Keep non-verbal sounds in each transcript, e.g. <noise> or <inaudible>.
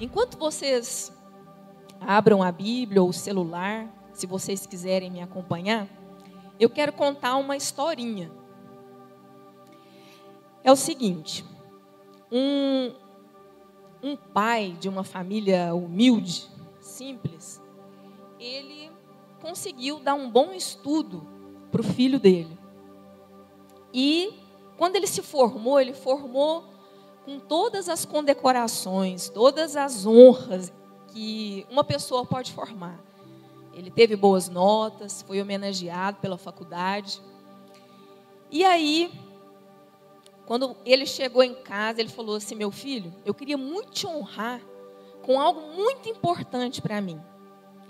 Enquanto vocês abram a Bíblia ou o celular, se vocês quiserem me acompanhar, eu quero contar uma historinha. É o seguinte: um, um pai de uma família humilde, simples, ele conseguiu dar um bom estudo para o filho dele. E quando ele se formou, ele formou com todas as condecorações, todas as honras que uma pessoa pode formar. Ele teve boas notas, foi homenageado pela faculdade. E aí, quando ele chegou em casa, ele falou assim: Meu filho, eu queria muito te honrar com algo muito importante para mim.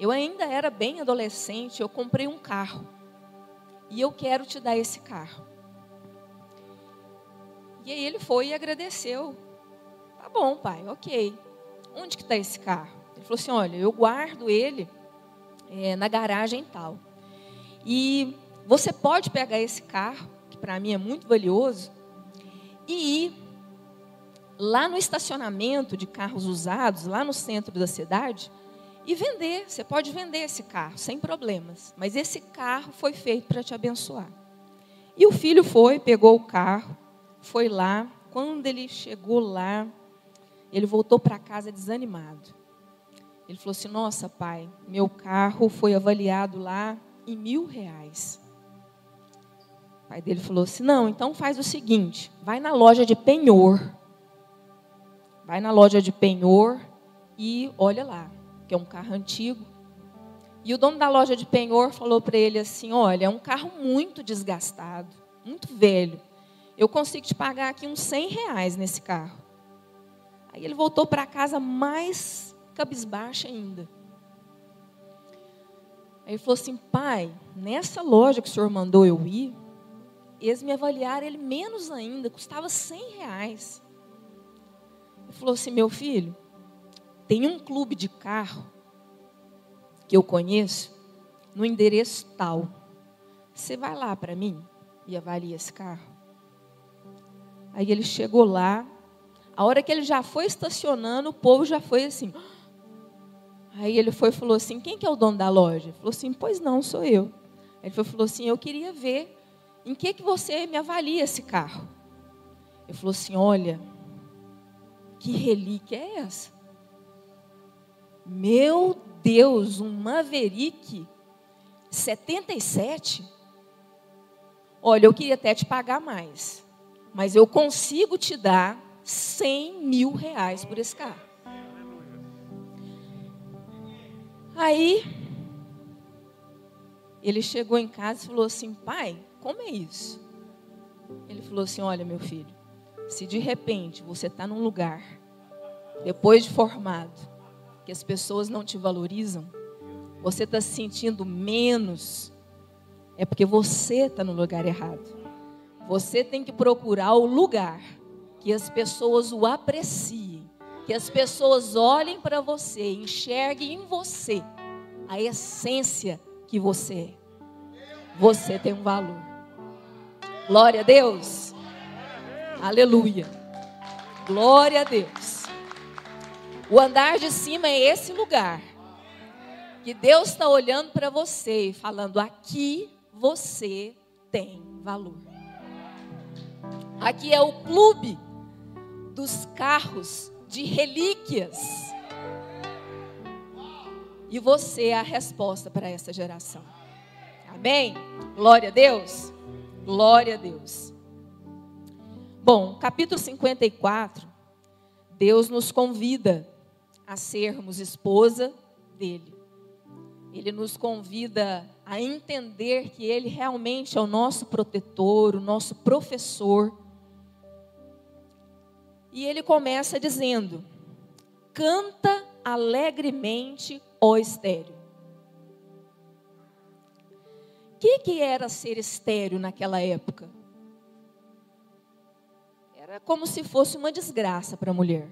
Eu ainda era bem adolescente, eu comprei um carro. E eu quero te dar esse carro. E aí ele foi e agradeceu. Tá bom, pai, ok. Onde que está esse carro? Ele falou assim: olha, eu guardo ele é, na garagem tal. E você pode pegar esse carro, que para mim é muito valioso, e ir lá no estacionamento de carros usados, lá no centro da cidade, e vender. Você pode vender esse carro sem problemas, mas esse carro foi feito para te abençoar. E o filho foi, pegou o carro, foi lá. Quando ele chegou lá, ele voltou para casa desanimado. Ele falou assim: Nossa, pai, meu carro foi avaliado lá em mil reais. O pai dele falou assim: Não, então faz o seguinte: vai na loja de penhor. Vai na loja de penhor e olha lá que é um carro antigo. E o dono da loja de penhor falou para ele assim: Olha, é um carro muito desgastado, muito velho. Eu consigo te pagar aqui uns 100 reais nesse carro. Aí ele voltou para casa mais cabisbaixo ainda. Aí ele falou assim: Pai, nessa loja que o senhor mandou eu ir, eles me avaliaram ele menos ainda, custava 100 reais. Ele falou assim: Meu filho, tem um clube de carro que eu conheço no endereço tal. Você vai lá para mim e avalia esse carro? Aí ele chegou lá. A hora que ele já foi estacionando, o povo já foi assim. Aí ele foi e falou assim: Quem que é o dono da loja? Ele falou assim: Pois não, sou eu. Ele foi, falou assim: Eu queria ver em que que você me avalia esse carro. Ele falou assim: Olha, que relíquia é essa? Meu Deus, um Maverick 77? Olha, eu queria até te pagar mais, mas eu consigo te dar 100 mil reais por esse carro. Aí, ele chegou em casa e falou assim: pai, como é isso? Ele falou assim: olha, meu filho, se de repente você está num lugar, depois de formado, que as pessoas não te valorizam, você está se sentindo menos, é porque você está no lugar errado. Você tem que procurar o lugar que as pessoas o apreciem, que as pessoas olhem para você, enxerguem em você a essência que você é. Você tem um valor. Glória a Deus. Aleluia. Glória a Deus. O andar de cima é esse lugar. Que Deus está olhando para você e falando: aqui você tem valor. Aqui é o clube dos carros de relíquias. E você é a resposta para essa geração. Amém? Glória a Deus. Glória a Deus. Bom, capítulo 54, Deus nos convida a sermos esposa dele. Ele nos convida a entender que ele realmente é o nosso protetor, o nosso professor. E ele começa dizendo: Canta alegremente, ó estéreo. O que, que era ser estéreo naquela época? Era como se fosse uma desgraça para a mulher,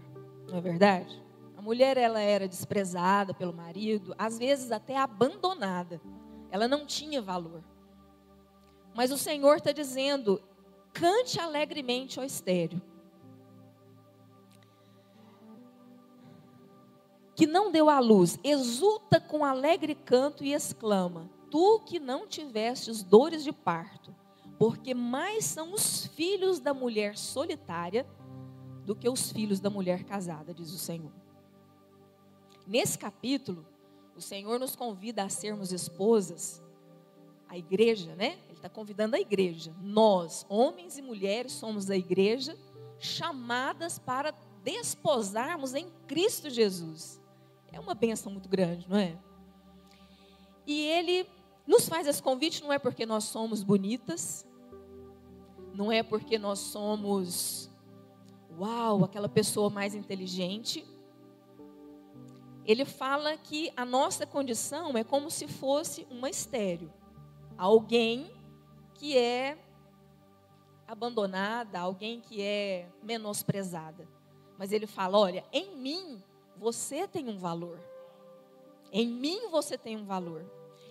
não é verdade? mulher ela era desprezada pelo marido, às vezes até abandonada. Ela não tinha valor. Mas o Senhor está dizendo: cante alegremente, ó estéreo. Que não deu à luz, exulta com alegre canto e exclama: Tu que não tivestes dores de parto, porque mais são os filhos da mulher solitária do que os filhos da mulher casada, diz o Senhor. Nesse capítulo, o Senhor nos convida a sermos esposas, a igreja, né? Ele está convidando a igreja. Nós, homens e mulheres, somos a igreja, chamadas para desposarmos em Cristo Jesus. É uma benção muito grande, não é? E ele nos faz esse convite não é porque nós somos bonitas, não é porque nós somos, uau, aquela pessoa mais inteligente. Ele fala que a nossa condição é como se fosse uma estéreo. Alguém que é abandonada, alguém que é menosprezada. Mas ele fala: olha, em mim você tem um valor. Em mim você tem um valor.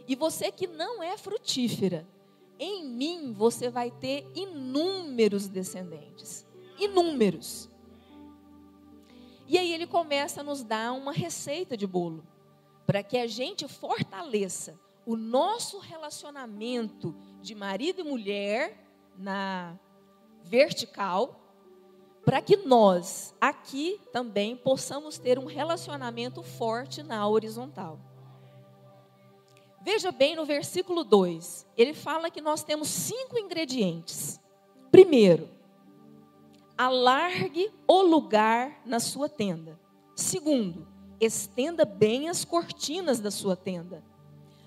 E você que não é frutífera, em mim você vai ter inúmeros descendentes. Inúmeros. E aí ele começa a nos dar uma receita de bolo, para que a gente fortaleça o nosso relacionamento de marido e mulher na vertical, para que nós aqui também possamos ter um relacionamento forte na horizontal. Veja bem no versículo 2, ele fala que nós temos cinco ingredientes. Primeiro, alargue o lugar na sua tenda. Segundo, estenda bem as cortinas da sua tenda.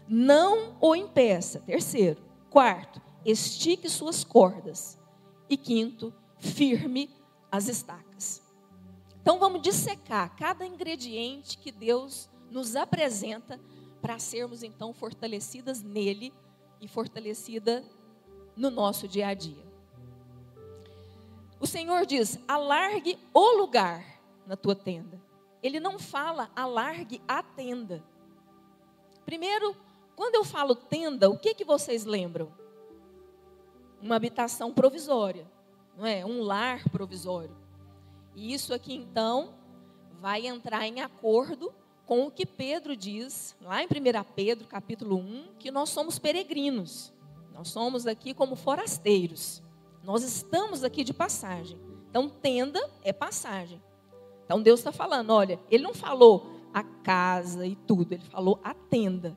Não o impeça. Terceiro, quarto, estique suas cordas. E quinto, firme as estacas. Então vamos dissecar cada ingrediente que Deus nos apresenta para sermos então fortalecidas nele e fortalecida no nosso dia a dia. O Senhor diz: alargue o lugar na tua tenda. Ele não fala alargue a tenda. Primeiro, quando eu falo tenda, o que que vocês lembram? Uma habitação provisória, não é? Um lar provisório. E isso aqui então vai entrar em acordo com o que Pedro diz, lá em 1 Pedro, capítulo 1, que nós somos peregrinos. Nós somos aqui como forasteiros. Nós estamos aqui de passagem. Então, tenda é passagem. Então, Deus está falando: olha, Ele não falou a casa e tudo, Ele falou a tenda.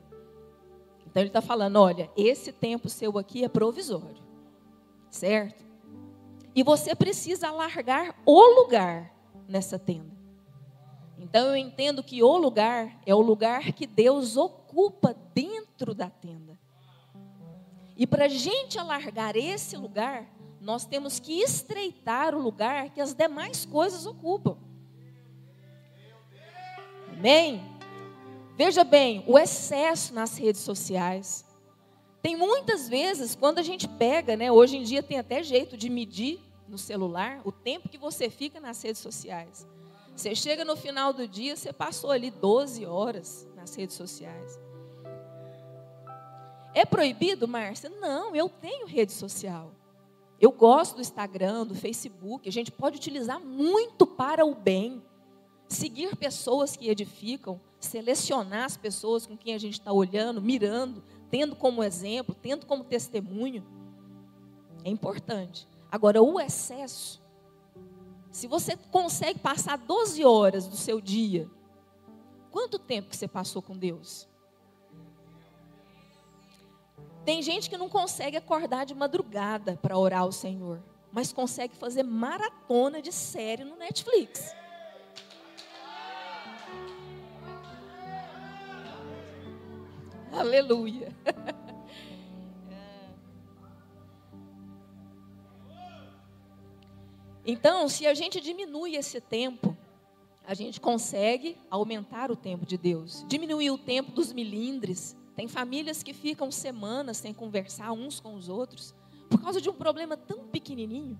Então, Ele está falando: olha, esse tempo seu aqui é provisório. Certo? E você precisa alargar o lugar nessa tenda. Então eu entendo que o lugar é o lugar que Deus ocupa dentro da tenda. E para a gente alargar esse lugar, nós temos que estreitar o lugar que as demais coisas ocupam. Amém? Veja bem, o excesso nas redes sociais. Tem muitas vezes, quando a gente pega, né, hoje em dia tem até jeito de medir no celular o tempo que você fica nas redes sociais. Você chega no final do dia, você passou ali 12 horas nas redes sociais. É proibido, Márcia? Não, eu tenho rede social. Eu gosto do Instagram, do Facebook. A gente pode utilizar muito para o bem. Seguir pessoas que edificam, selecionar as pessoas com quem a gente está olhando, mirando, tendo como exemplo, tendo como testemunho. É importante. Agora, o excesso se você consegue passar 12 horas do seu dia, quanto tempo que você passou com Deus? Tem gente que não consegue acordar de madrugada para orar ao Senhor, mas consegue fazer maratona de série no Netflix. Aleluia. Então, se a gente diminui esse tempo, a gente consegue aumentar o tempo de Deus, diminuir o tempo dos milindres. Tem famílias que ficam semanas sem conversar uns com os outros, por causa de um problema tão pequenininho,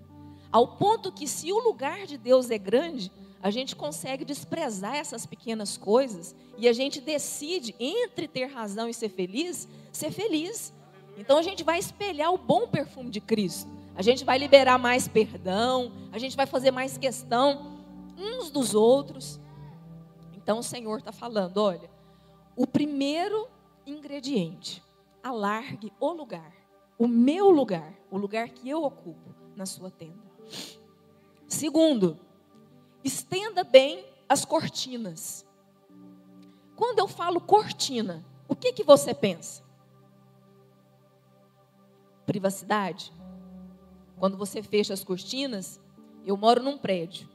ao ponto que, se o lugar de Deus é grande, a gente consegue desprezar essas pequenas coisas e a gente decide, entre ter razão e ser feliz, ser feliz. Então a gente vai espelhar o bom perfume de Cristo. A gente vai liberar mais perdão, a gente vai fazer mais questão uns dos outros. Então o Senhor está falando: olha, o primeiro ingrediente, alargue o lugar, o meu lugar, o lugar que eu ocupo na sua tenda. Segundo, estenda bem as cortinas. Quando eu falo cortina, o que, que você pensa? Privacidade? Quando você fecha as cortinas, eu moro num prédio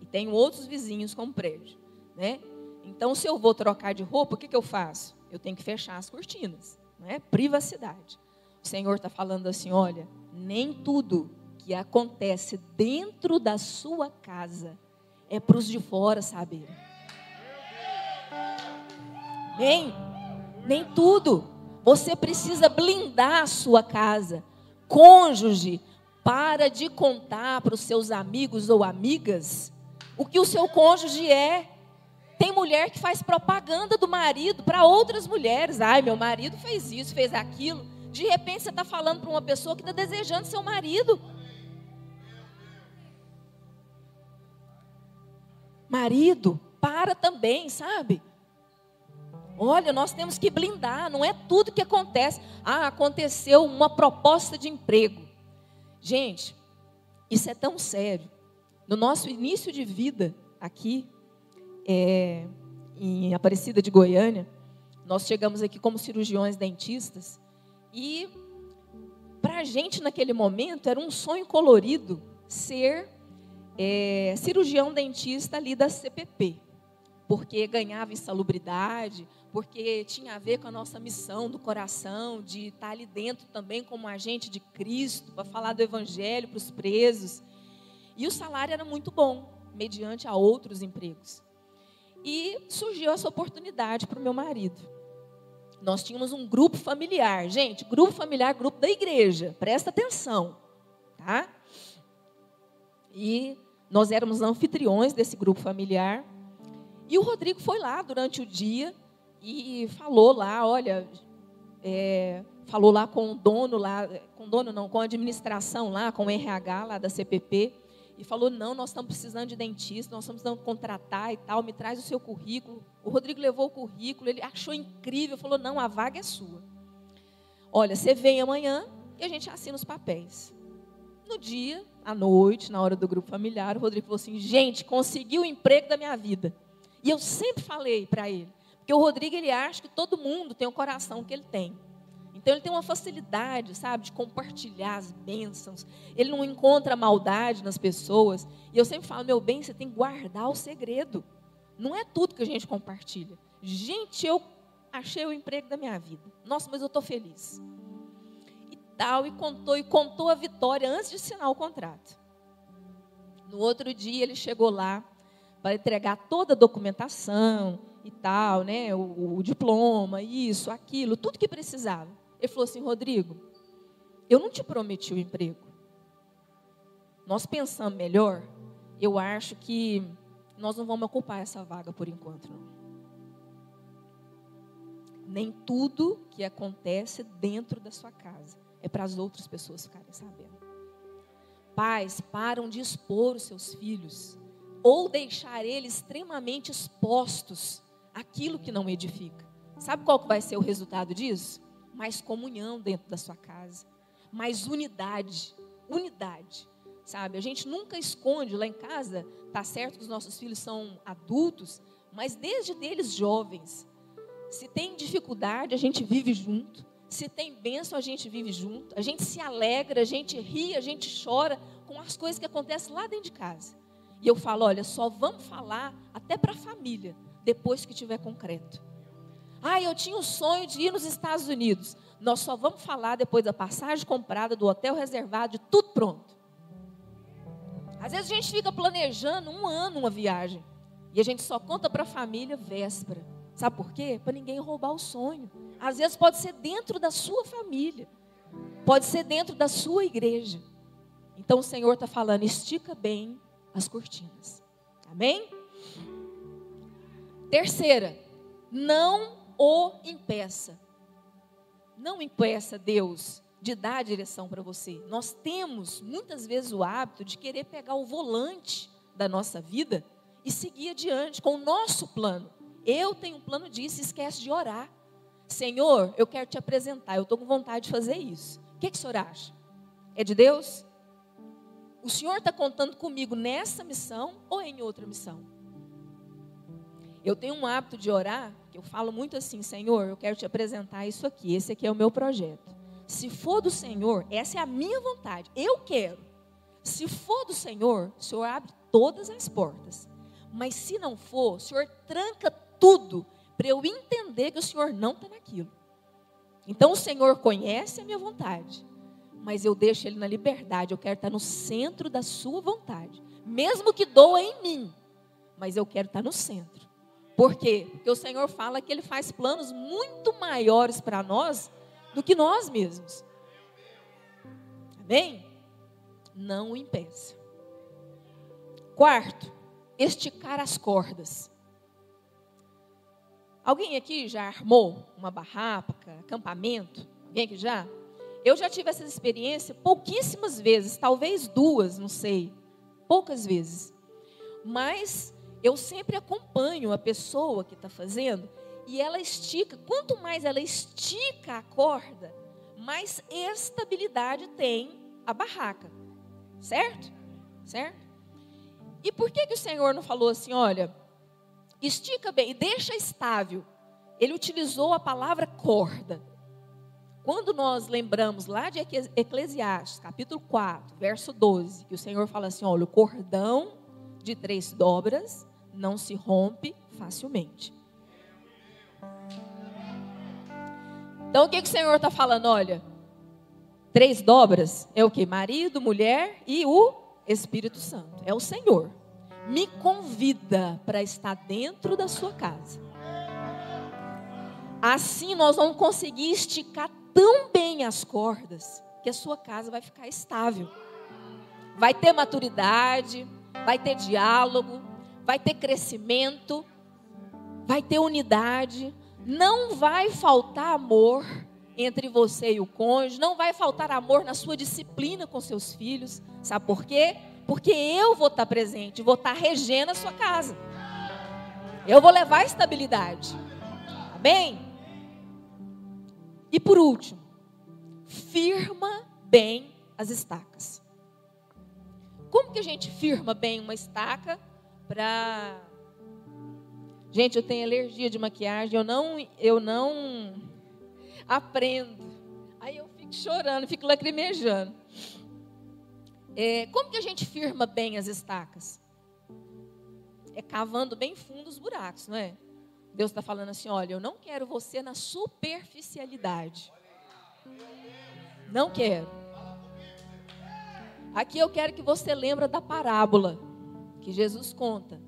e tenho outros vizinhos com prédio, né? Então, se eu vou trocar de roupa, o que, que eu faço? Eu tenho que fechar as cortinas, né? Privacidade. O Senhor está falando assim: olha, nem tudo que acontece dentro da sua casa é para os de fora saberem. Nem, nem tudo. Você precisa blindar a sua casa. Cônjuge, para de contar para os seus amigos ou amigas o que o seu cônjuge é. Tem mulher que faz propaganda do marido para outras mulheres. Ai, meu marido fez isso, fez aquilo. De repente você está falando para uma pessoa que está desejando seu marido. Marido, para também, sabe? Olha, nós temos que blindar, não é tudo que acontece. Ah, aconteceu uma proposta de emprego. Gente, isso é tão sério. No nosso início de vida aqui, é, em Aparecida de Goiânia, nós chegamos aqui como cirurgiões dentistas e para a gente naquele momento era um sonho colorido ser é, cirurgião dentista ali da CPP, porque ganhava insalubridade, porque tinha a ver com a nossa missão do coração, de estar ali dentro também como agente de Cristo, para falar do Evangelho para os presos. E o salário era muito bom, mediante a outros empregos. E surgiu essa oportunidade para o meu marido. Nós tínhamos um grupo familiar, gente, grupo familiar, grupo da igreja, presta atenção, tá? E nós éramos anfitriões desse grupo familiar. E o Rodrigo foi lá durante o dia e falou lá, olha, é, falou lá com o dono lá, com o dono não, com a administração lá, com o RH lá da CPP, e falou, não, nós estamos precisando de dentista, nós estamos precisando contratar e tal, me traz o seu currículo. O Rodrigo levou o currículo, ele achou incrível, falou, não, a vaga é sua. Olha, você vem amanhã e a gente assina os papéis. No dia, à noite, na hora do grupo familiar, o Rodrigo falou assim: gente, consegui o emprego da minha vida. E eu sempre falei para ele, porque o Rodrigo ele acha que todo mundo tem o coração que ele tem. Então ele tem uma facilidade, sabe, de compartilhar as bênçãos. Ele não encontra maldade nas pessoas. E eu sempre falo, meu bem, você tem que guardar o segredo. Não é tudo que a gente compartilha. Gente, eu achei o emprego da minha vida. Nossa, mas eu estou feliz e contou, e contou a vitória antes de assinar o contrato. No outro dia ele chegou lá para entregar toda a documentação e tal, né? O, o, diploma, isso, aquilo, tudo que precisava. Ele falou assim, Rodrigo, eu não te prometi o emprego. Nós pensamos melhor, eu acho que nós não vamos ocupar essa vaga por enquanto. Não. Nem tudo que acontece dentro da sua casa é para as outras pessoas ficarem sabendo. Pais param de expor os seus filhos ou deixar eles extremamente expostos àquilo que não edifica. Sabe qual que vai ser o resultado disso? Mais comunhão dentro da sua casa, mais unidade, unidade. Sabe? A gente nunca esconde lá em casa, tá certo que os nossos filhos são adultos, mas desde deles jovens, se tem dificuldade, a gente vive junto. Se tem bênção, a gente vive junto, a gente se alegra, a gente ri, a gente chora com as coisas que acontecem lá dentro de casa. E eu falo, olha, só vamos falar até para a família, depois que tiver concreto. Ah, eu tinha o sonho de ir nos Estados Unidos. Nós só vamos falar depois da passagem comprada, do hotel reservado, de tudo pronto. Às vezes a gente fica planejando um ano uma viagem. E a gente só conta para a família véspera. Sabe por quê? Para ninguém roubar o sonho. Às vezes pode ser dentro da sua família, pode ser dentro da sua igreja. Então o Senhor está falando, estica bem as cortinas. Amém? Terceira, não o impeça. Não impeça Deus de dar a direção para você. Nós temos muitas vezes o hábito de querer pegar o volante da nossa vida e seguir adiante com o nosso plano. Eu tenho um plano disso, esquece de orar. Senhor, eu quero te apresentar, eu estou com vontade de fazer isso. O que, que o senhor acha? É de Deus? O senhor está contando comigo nessa missão ou em outra missão? Eu tenho um hábito de orar, que eu falo muito assim, Senhor, eu quero te apresentar isso aqui, esse aqui é o meu projeto. Se for do Senhor, essa é a minha vontade, eu quero. Se for do Senhor, o Senhor abre todas as portas. Mas se não for, o Senhor tranca tudo para eu entender que o Senhor não está naquilo. Então o Senhor conhece a minha vontade, mas eu deixo Ele na liberdade. Eu quero estar no centro da Sua vontade, mesmo que doa em mim, mas eu quero estar no centro. Por quê? Porque o Senhor fala que Ele faz planos muito maiores para nós do que nós mesmos. Amém? Não o impeça. Quarto, esticar as cordas. Alguém aqui já armou uma barraca, acampamento? Alguém aqui já? Eu já tive essa experiência pouquíssimas vezes, talvez duas, não sei, poucas vezes. Mas eu sempre acompanho a pessoa que está fazendo e ela estica. Quanto mais ela estica a corda, mais estabilidade tem a barraca, certo? Certo? E por que, que o Senhor não falou assim, olha, estica bem e deixa estável. Ele utilizou a palavra corda. Quando nós lembramos lá de Eclesiastes, capítulo 4, verso 12, que o Senhor fala assim: olha, o cordão de três dobras não se rompe facilmente. Então o que, que o Senhor está falando? Olha, três dobras é o que? Marido, mulher e o Espírito Santo. É o Senhor me convida para estar dentro da sua casa. Assim nós vamos conseguir esticar tão bem as cordas que a sua casa vai ficar estável. Vai ter maturidade, vai ter diálogo, vai ter crescimento, vai ter unidade, não vai faltar amor entre você e o cônjuge, não vai faltar amor na sua disciplina com seus filhos. Sabe por quê? Porque eu vou estar presente, vou estar regendo a sua casa. Eu vou levar estabilidade. Amém? E por último, firma bem as estacas. Como que a gente firma bem uma estaca para Gente, eu tenho alergia de maquiagem, eu não eu não aprendo. Aí eu fico chorando, fico lacrimejando. É, como que a gente firma bem as estacas? É cavando bem fundo os buracos, não é? Deus está falando assim: olha, eu não quero você na superficialidade. Não quero. Aqui eu quero que você lembre da parábola que Jesus conta.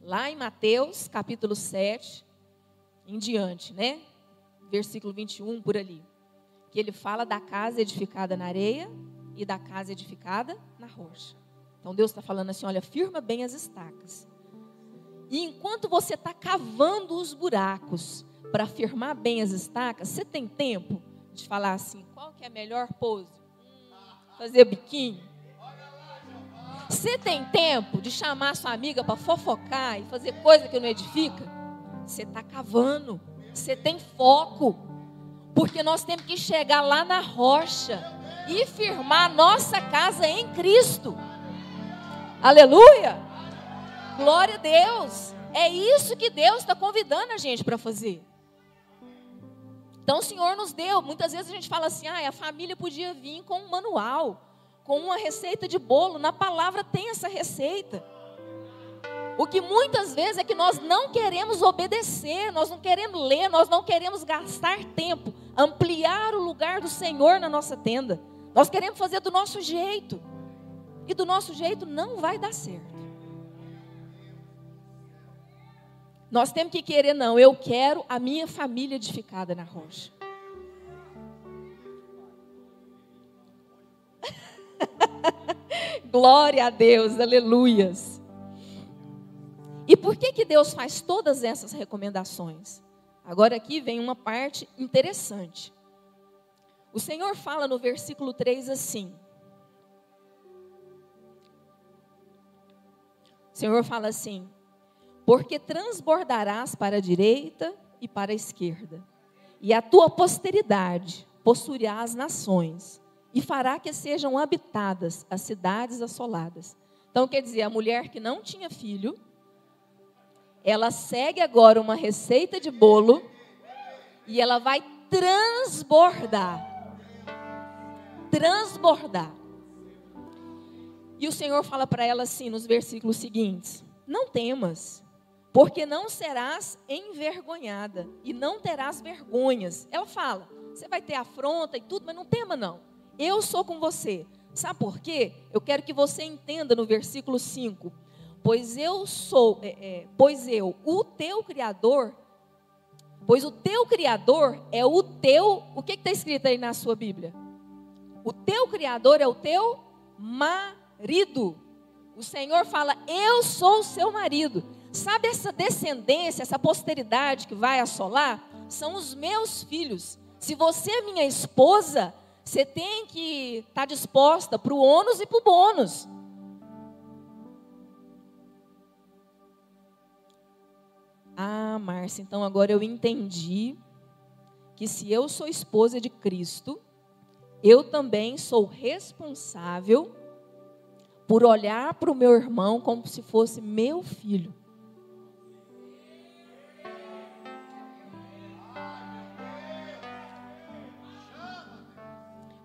Lá em Mateus, capítulo 7, em diante, né? Versículo 21 por ali. Que ele fala da casa edificada na areia e da casa edificada na rocha. Então Deus está falando assim: olha, firma bem as estacas. E enquanto você está cavando os buracos para firmar bem as estacas, você tem tempo de falar assim: qual que é a melhor pose? fazer biquinho? Você tem tempo de chamar sua amiga para fofocar e fazer coisa que não edifica? Você está cavando, você tem foco, porque nós temos que chegar lá na rocha e firmar nossa casa em Cristo. Aleluia! Glória a Deus! É isso que Deus está convidando a gente para fazer. Então o Senhor nos deu. Muitas vezes a gente fala assim: ah, a família podia vir com um manual, com uma receita de bolo. Na palavra tem essa receita. O que muitas vezes é que nós não queremos obedecer, nós não queremos ler, nós não queremos gastar tempo, ampliar o lugar do Senhor na nossa tenda. Nós queremos fazer do nosso jeito. E do nosso jeito não vai dar certo. Nós temos que querer, não. Eu quero a minha família edificada na rocha. <laughs> Glória a Deus, aleluias. E por que, que Deus faz todas essas recomendações? Agora aqui vem uma parte interessante. O Senhor fala no versículo 3 assim. O Senhor fala assim: porque transbordarás para a direita e para a esquerda, e a tua posteridade possuirá as nações, e fará que sejam habitadas as cidades assoladas. Então, quer dizer, a mulher que não tinha filho, ela segue agora uma receita de bolo e ela vai transbordar. Transbordar. E o Senhor fala para ela assim nos versículos seguintes: Não temas, porque não serás envergonhada e não terás vergonhas. Ela fala: Você vai ter afronta e tudo, mas não tema não. Eu sou com você. Sabe por quê? Eu quero que você entenda no versículo 5. Pois eu sou, é, é, pois eu, o teu Criador, pois o teu Criador é o teu, o que está escrito aí na sua Bíblia? O teu Criador é o teu marido. O Senhor fala, eu sou o seu marido. Sabe essa descendência, essa posteridade que vai assolar? São os meus filhos. Se você é minha esposa, você tem que estar tá disposta para o ônus e para o bônus. Ah, Márcia, então agora eu entendi que se eu sou esposa de Cristo, eu também sou responsável por olhar para o meu irmão como se fosse meu filho.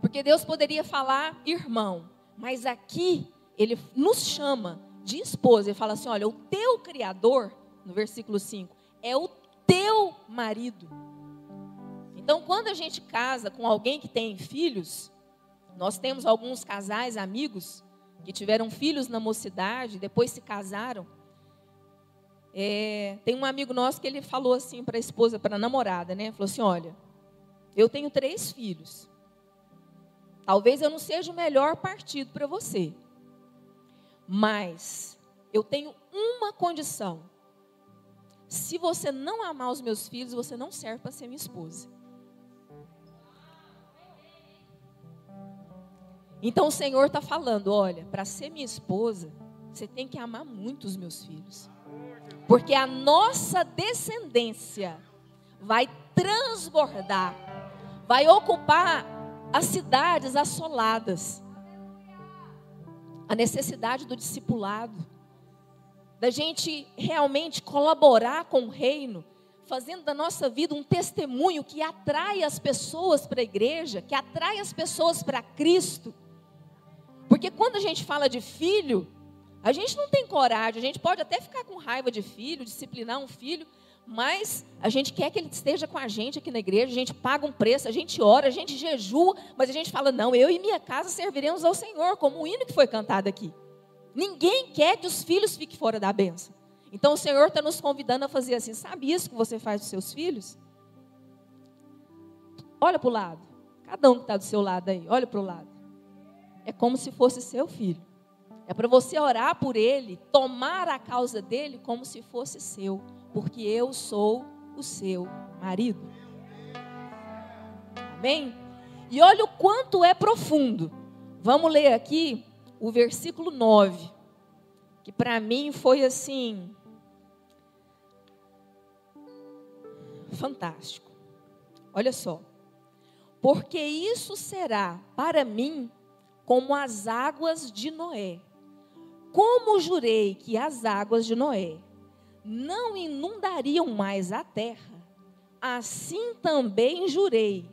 Porque Deus poderia falar irmão, mas aqui ele nos chama de esposa. Ele fala assim: olha, o teu Criador, no versículo 5, é o teu marido. Então, quando a gente casa com alguém que tem filhos, nós temos alguns casais amigos que tiveram filhos na mocidade, depois se casaram. É, tem um amigo nosso que ele falou assim para a esposa, para a namorada, né? Falou assim: olha, eu tenho três filhos. Talvez eu não seja o melhor partido para você. Mas eu tenho uma condição. Se você não amar os meus filhos, você não serve para ser minha esposa. Então o Senhor está falando: olha, para ser minha esposa, você tem que amar muito os meus filhos. Porque a nossa descendência vai transbordar, vai ocupar as cidades assoladas. A necessidade do discipulado, da gente realmente colaborar com o reino, fazendo da nossa vida um testemunho que atrai as pessoas para a igreja, que atrai as pessoas para Cristo. Porque quando a gente fala de filho, a gente não tem coragem, a gente pode até ficar com raiva de filho, disciplinar um filho, mas a gente quer que ele esteja com a gente aqui na igreja, a gente paga um preço, a gente ora, a gente jejua, mas a gente fala: não, eu e minha casa serviremos ao Senhor, como o hino que foi cantado aqui. Ninguém quer que os filhos fiquem fora da benção. Então o Senhor está nos convidando a fazer assim: sabe isso que você faz dos seus filhos? Olha para o lado, cada um que está do seu lado aí, olha para o lado. É como se fosse seu filho. É para você orar por ele, tomar a causa dele como se fosse seu porque eu sou o seu marido. Amém? E olha o quanto é profundo. Vamos ler aqui o versículo 9, que para mim foi assim fantástico. Olha só. Porque isso será para mim como as águas de Noé. Como jurei que as águas de Noé não inundariam mais a terra, assim também jurei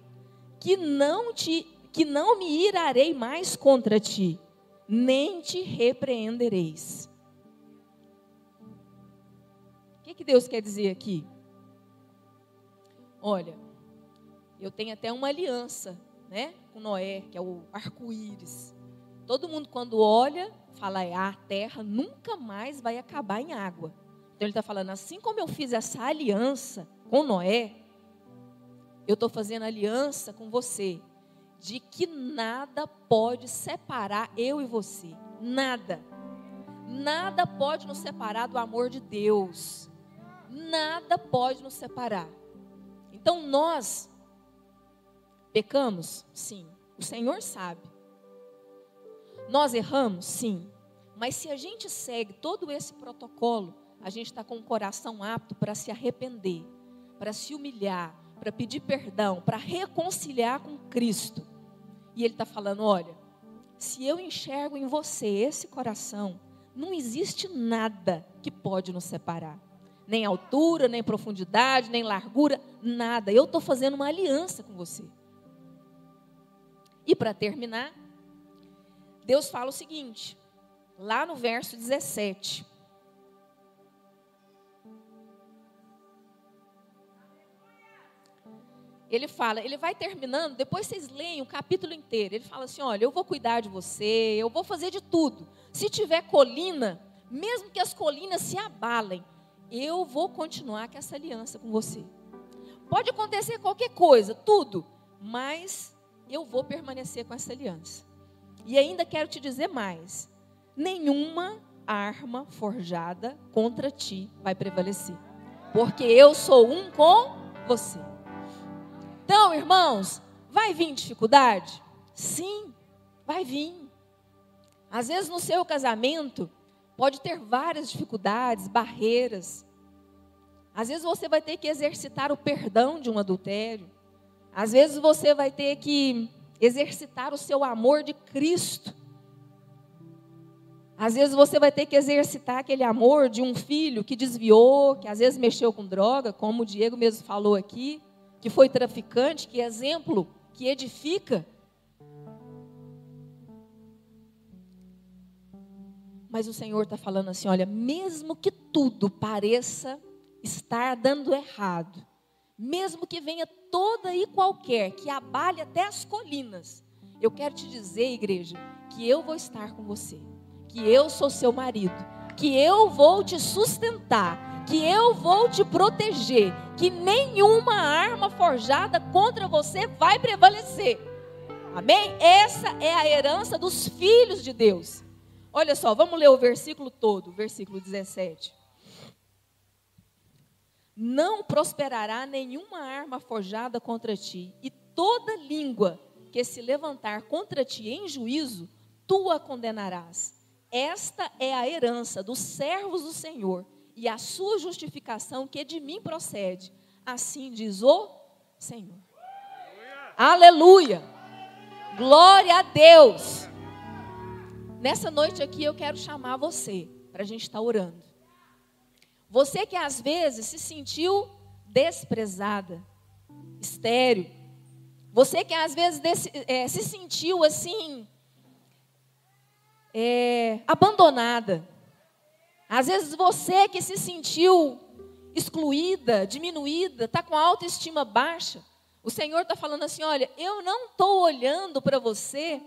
que não te que não me irarei mais contra ti, nem te repreendereis. O que, que Deus quer dizer aqui? Olha, eu tenho até uma aliança, né, com Noé, que é o arco-íris. Todo mundo quando olha, fala, é, a terra nunca mais vai acabar em água. Então ele está falando, assim como eu fiz essa aliança com Noé, eu estou fazendo aliança com você, de que nada pode separar eu e você. Nada. Nada pode nos separar do amor de Deus. Nada pode nos separar. Então nós pecamos? Sim. O Senhor sabe. Nós erramos? Sim. Mas se a gente segue todo esse protocolo, a gente está com o coração apto para se arrepender, para se humilhar, para pedir perdão, para reconciliar com Cristo. E Ele está falando: olha, se eu enxergo em você esse coração, não existe nada que pode nos separar. Nem altura, nem profundidade, nem largura, nada. Eu estou fazendo uma aliança com você. E para terminar, Deus fala o seguinte, lá no verso 17. Ele fala, ele vai terminando, depois vocês leem o capítulo inteiro. Ele fala assim: olha, eu vou cuidar de você, eu vou fazer de tudo. Se tiver colina, mesmo que as colinas se abalem, eu vou continuar com essa aliança com você. Pode acontecer qualquer coisa, tudo, mas eu vou permanecer com essa aliança. E ainda quero te dizer mais: nenhuma arma forjada contra ti vai prevalecer, porque eu sou um com você. Então, irmãos, vai vir dificuldade? Sim, vai vir. Às vezes no seu casamento pode ter várias dificuldades, barreiras. Às vezes você vai ter que exercitar o perdão de um adultério. Às vezes você vai ter que exercitar o seu amor de Cristo. Às vezes você vai ter que exercitar aquele amor de um filho que desviou, que às vezes mexeu com droga, como o Diego mesmo falou aqui, que foi traficante, que exemplo, que edifica. Mas o Senhor está falando assim: olha, mesmo que tudo pareça estar dando errado, mesmo que venha toda e qualquer, que abale até as colinas, eu quero te dizer, igreja, que eu vou estar com você, que eu sou seu marido, que eu vou te sustentar, que eu vou te proteger, que nenhuma arma forjada contra você vai prevalecer. Amém? Essa é a herança dos filhos de Deus. Olha só, vamos ler o versículo todo, versículo 17 não prosperará nenhuma arma forjada contra ti, e toda língua que se levantar contra ti em juízo, tu a condenarás. Esta é a herança dos servos do Senhor e a sua justificação que de mim procede. Assim diz o Senhor. Aleluia! Aleluia. Glória a Deus! Nessa noite aqui eu quero chamar você para a gente estar orando. Você que às vezes se sentiu desprezada, estéreo. Você que às vezes desse, é, se sentiu assim, é, abandonada. Às vezes você que se sentiu excluída, diminuída, está com a autoestima baixa. O Senhor está falando assim: olha, eu não estou olhando para você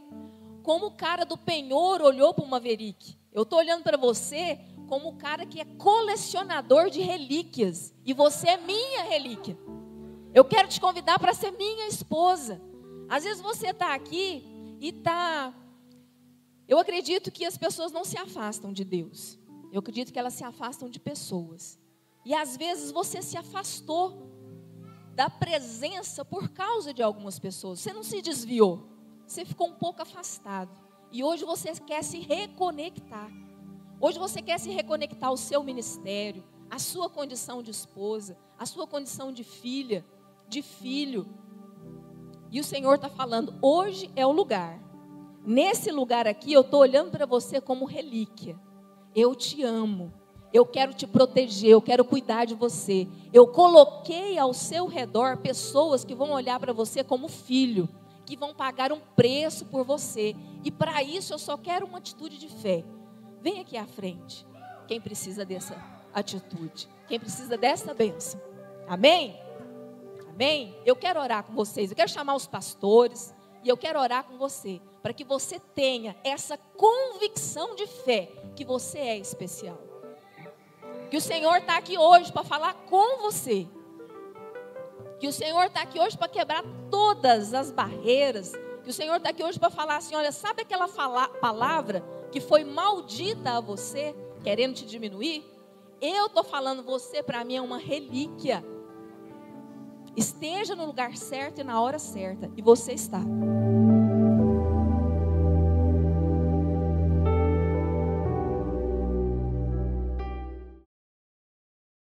como o cara do penhor olhou para o Maverick. Eu estou olhando para você como o cara que é colecionador de relíquias. E você é minha relíquia. Eu quero te convidar para ser minha esposa. Às vezes você está aqui e está. Eu acredito que as pessoas não se afastam de Deus. Eu acredito que elas se afastam de pessoas. E às vezes você se afastou da presença por causa de algumas pessoas. Você não se desviou. Você ficou um pouco afastado. E hoje você quer se reconectar. Hoje você quer se reconectar ao seu ministério, à sua condição de esposa, à sua condição de filha, de filho. E o Senhor está falando: hoje é o lugar. Nesse lugar aqui, eu estou olhando para você como relíquia. Eu te amo. Eu quero te proteger, eu quero cuidar de você. Eu coloquei ao seu redor pessoas que vão olhar para você como filho, que vão pagar um preço por você. E para isso eu só quero uma atitude de fé. Vem aqui à frente. Quem precisa dessa atitude? Quem precisa dessa bênção? Amém? Amém? Eu quero orar com vocês. Eu quero chamar os pastores. E eu quero orar com você. Para que você tenha essa convicção de fé. Que você é especial. Que o Senhor está aqui hoje para falar com você. Que o Senhor está aqui hoje para quebrar todas as barreiras. Que o Senhor está aqui hoje para falar assim: olha, sabe aquela fala palavra que foi maldita a você, querendo te diminuir, eu estou falando, você para mim é uma relíquia. Esteja no lugar certo e na hora certa, e você está.